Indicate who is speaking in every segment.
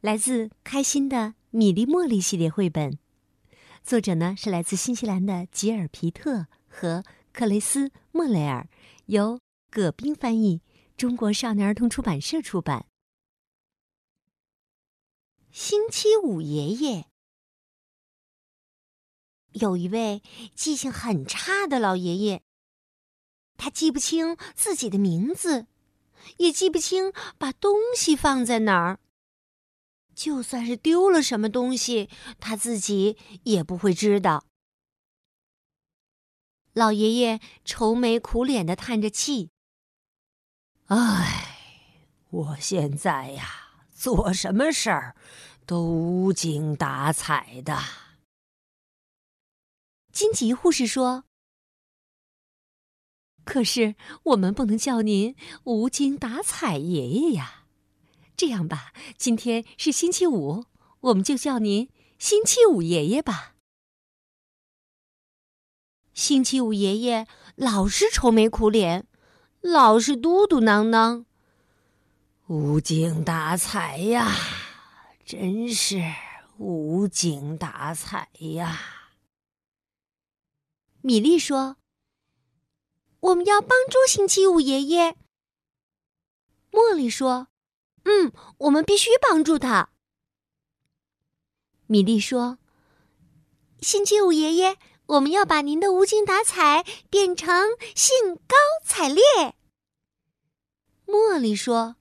Speaker 1: 来自开心的米粒茉莉系列绘本，作者呢是来自新西兰的吉尔皮特和克雷斯莫雷尔，由葛冰翻译，中国少年儿童出版社出版。星期五爷爷有一位记性很差的老爷爷，他记不清自己的名字，也记不清把东西放在哪儿。就算是丢了什么东西，他自己也不会知道。老爷爷愁眉苦脸的叹着气：“
Speaker 2: 唉，我现在呀，做什么事儿都无精打采的。”
Speaker 1: 金吉护士说：“可是我们不能叫您无精打采爷爷呀。”这样吧，今天是星期五，我们就叫您星期五爷爷吧。星期五爷爷老是愁眉苦脸，老是嘟嘟囔囔，
Speaker 2: 无精打采呀，真是无精打采呀。
Speaker 1: 米莉说：“我们要帮助星期五爷爷。”茉莉说。嗯，我们必须帮助他。米莉说：“星期五爷爷，我们要把您的无精打采变成兴高采烈。”茉莉说：“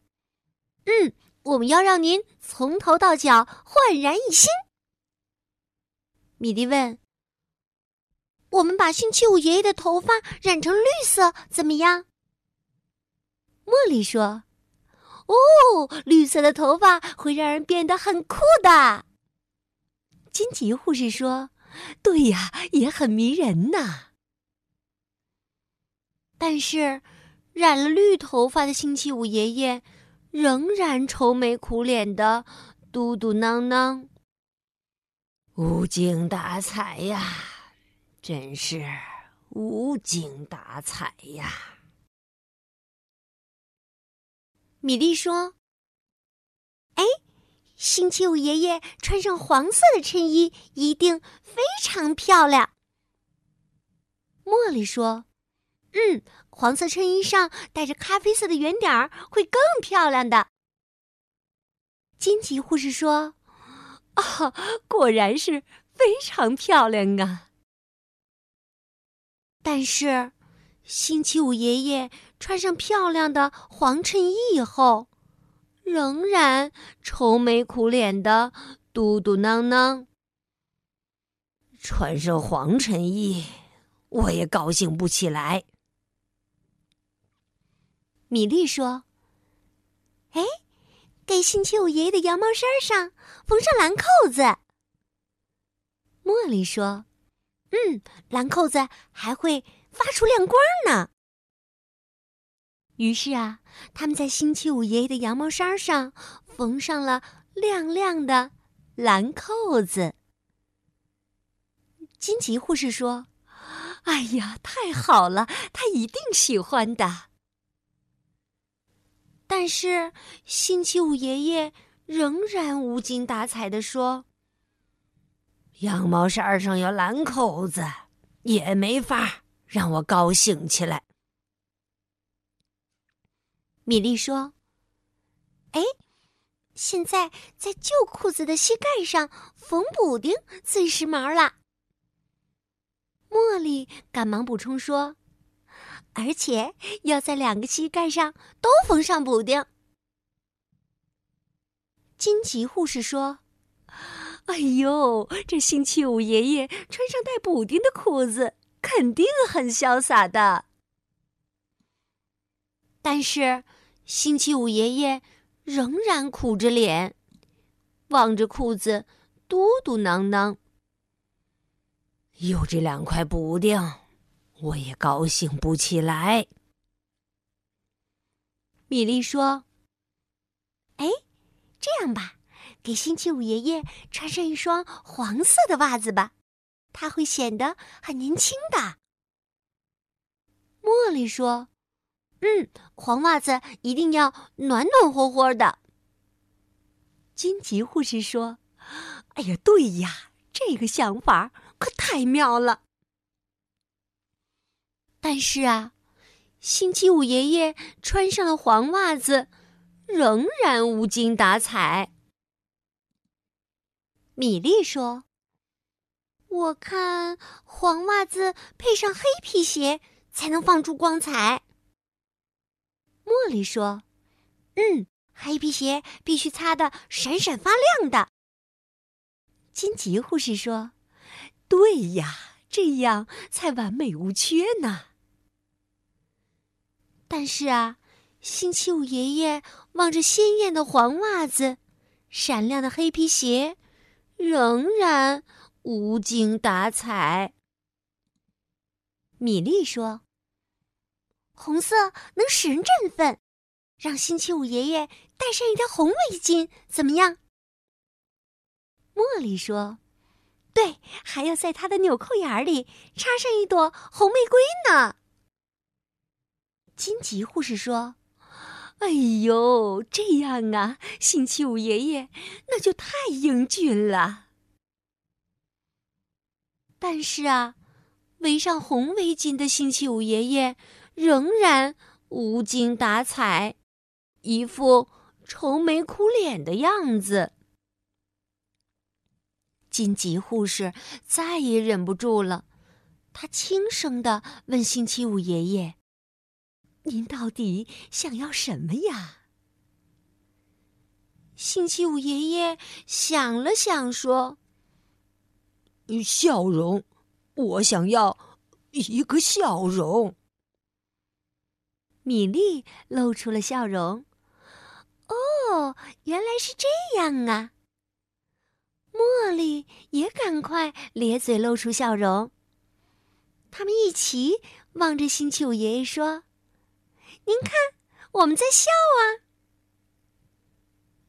Speaker 1: 嗯，我们要让您从头到脚焕然一新。”米莉问：“我们把星期五爷爷的头发染成绿色怎么样？”茉莉说。哦，绿色的头发会让人变得很酷的。金吉护士说：“对呀，也很迷人呐。”但是，染了绿头发的星期五爷爷仍然愁眉苦脸的，嘟嘟囔囔：“
Speaker 2: 无精打采呀，真是无精打采呀。”
Speaker 1: 米莉说：“哎，星期五爷爷穿上黄色的衬衣一定非常漂亮。”茉莉说：“嗯，黄色衬衣上带着咖啡色的圆点儿会更漂亮的。”金吉护士说：“啊，果然是非常漂亮啊！”但是。星期五爷爷穿上漂亮的黄衬衣以后，仍然愁眉苦脸的嘟嘟囔囔。
Speaker 2: 穿上黄衬衣，我也高兴不起来。
Speaker 1: 米莉说：“哎，给星期五爷爷的羊毛衫上缝上蓝扣子。”茉莉说：“嗯，蓝扣子还会。”发出亮光呢。于是啊，他们在星期五爷爷的羊毛衫上缝上了亮亮的蓝扣子。金吉护士说：“哎呀，太好了，他一定喜欢的。”但是星期五爷爷仍然无精打采的说：“
Speaker 2: 羊毛衫上有蓝扣子，也没法。”让我高兴起来。
Speaker 1: 米莉说：“哎，现在在旧裤子的膝盖上缝补丁最时髦了。”茉莉赶忙补充说：“而且要在两个膝盖上都缝上补丁。”金吉护士说：“哎呦，这星期五爷爷穿上带补丁的裤子。”肯定很潇洒的，但是星期五爷爷仍然苦着脸。望着裤子，嘟嘟囔囔：“
Speaker 2: 有这两块补丁，我也高兴不起来。”
Speaker 1: 米莉说：“哎，这样吧，给星期五爷爷穿上一双黄色的袜子吧，他会显得很年轻的。”茉莉说：“嗯，黄袜子一定要暖暖和和的。”
Speaker 2: 金吉护士说：“哎呀，对呀，这个想法可太妙了。”
Speaker 1: 但是啊，星期五爷爷穿上了黄袜子，仍然无精打采。米莉说：“我看黄袜子配上黑皮鞋。”才能放出光彩。茉莉说：“嗯，黑皮鞋必须擦得闪闪发亮的。”
Speaker 2: 金吉护士说：“对呀，这样才完美无缺呢。”
Speaker 1: 但是啊，星期五爷爷望着鲜艳的黄袜子、闪亮的黑皮鞋，仍然无精打采。米莉说。红色能使人振奋，让星期五爷爷戴上一条红围巾，怎么样？茉莉说：“对，还要在他的纽扣眼里插上一朵红玫瑰呢。”金吉护士说：“
Speaker 2: 哎呦，这样啊，星期五爷爷那就太英俊了。”
Speaker 1: 但是啊，围上红围巾的星期五爷爷。仍然无精打采，一副愁眉苦脸的样子。金吉护士再也忍不住了，他轻声的问星期五爷爷：“
Speaker 2: 您到底想要什么呀？”
Speaker 1: 星期五爷爷想了想，说：“
Speaker 3: 笑容，我想要一个笑容。”
Speaker 1: 米莉露出了笑容。哦，原来是这样啊！茉莉也赶快咧嘴露出笑容。他们一起望着星期五爷爷说：“您看，我们在笑啊！”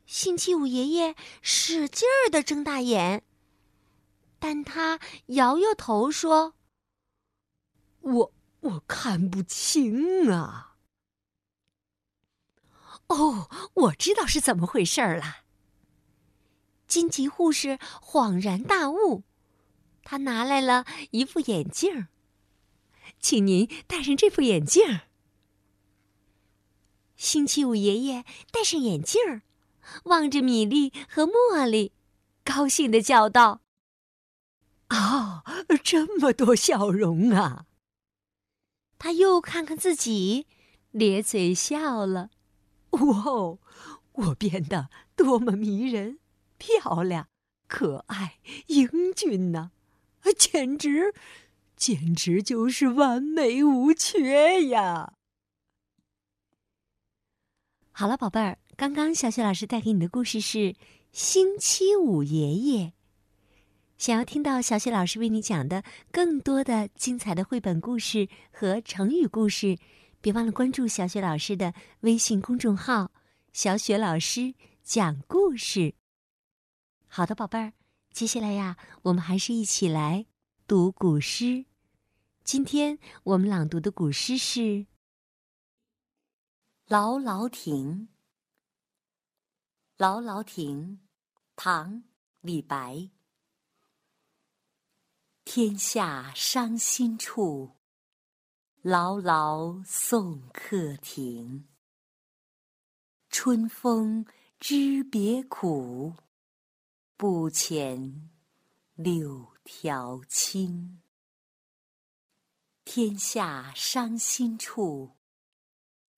Speaker 1: 星期五爷爷使劲儿的睁大眼，但他摇摇头说：“
Speaker 3: 我我看不清啊。”
Speaker 2: 哦，我知道是怎么回事了。
Speaker 1: 金吉护士恍然大悟，他拿来了一副眼镜
Speaker 2: 请您戴上这副眼镜
Speaker 1: 星期五爷爷戴上眼镜望着米莉和茉莉，高兴的叫道：“
Speaker 2: 哦，这么多笑容啊！”
Speaker 1: 他又看看自己，咧嘴笑了。
Speaker 2: 哇哦，我变得多么迷人、漂亮、可爱、英俊呢！简直，简直就是完美无缺呀！
Speaker 1: 好了，宝贝儿，刚刚小雪老师带给你的故事是《星期五爷爷》。想要听到小雪老师为你讲的更多的精彩的绘本故事和成语故事。别忘了关注小雪老师的微信公众号“小雪老师讲故事”。好的，宝贝儿，接下来呀，我们还是一起来读古诗。今天我们朗读的古诗是《
Speaker 4: 劳劳亭》。劳劳亭，唐·李白。天下伤心处。劳劳送客亭，春风知别苦，不遣柳条青。天下伤心处，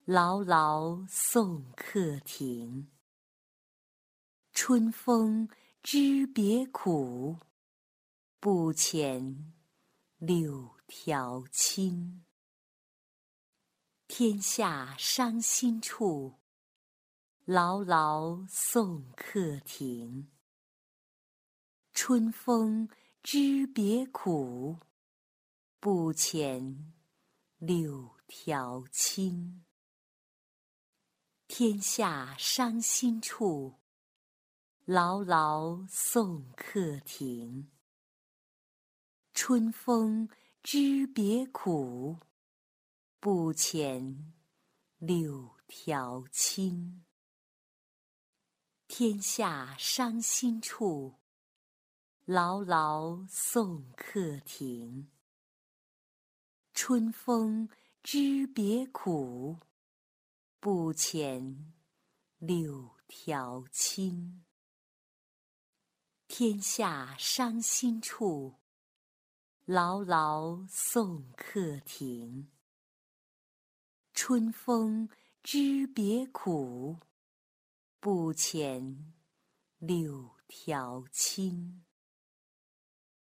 Speaker 4: 劳劳送客亭。春风知别苦，不遣柳条青。天下伤心处，劳劳送客亭。春风知别苦，不遣柳条青。天下伤心处，牢牢送客亭。春风知别苦，不遣柳条青。天下伤心处，牢牢送客亭。春风知别苦。不遣柳条青。天下伤心处，牢牢送客亭。春风知别苦，不遣柳条青。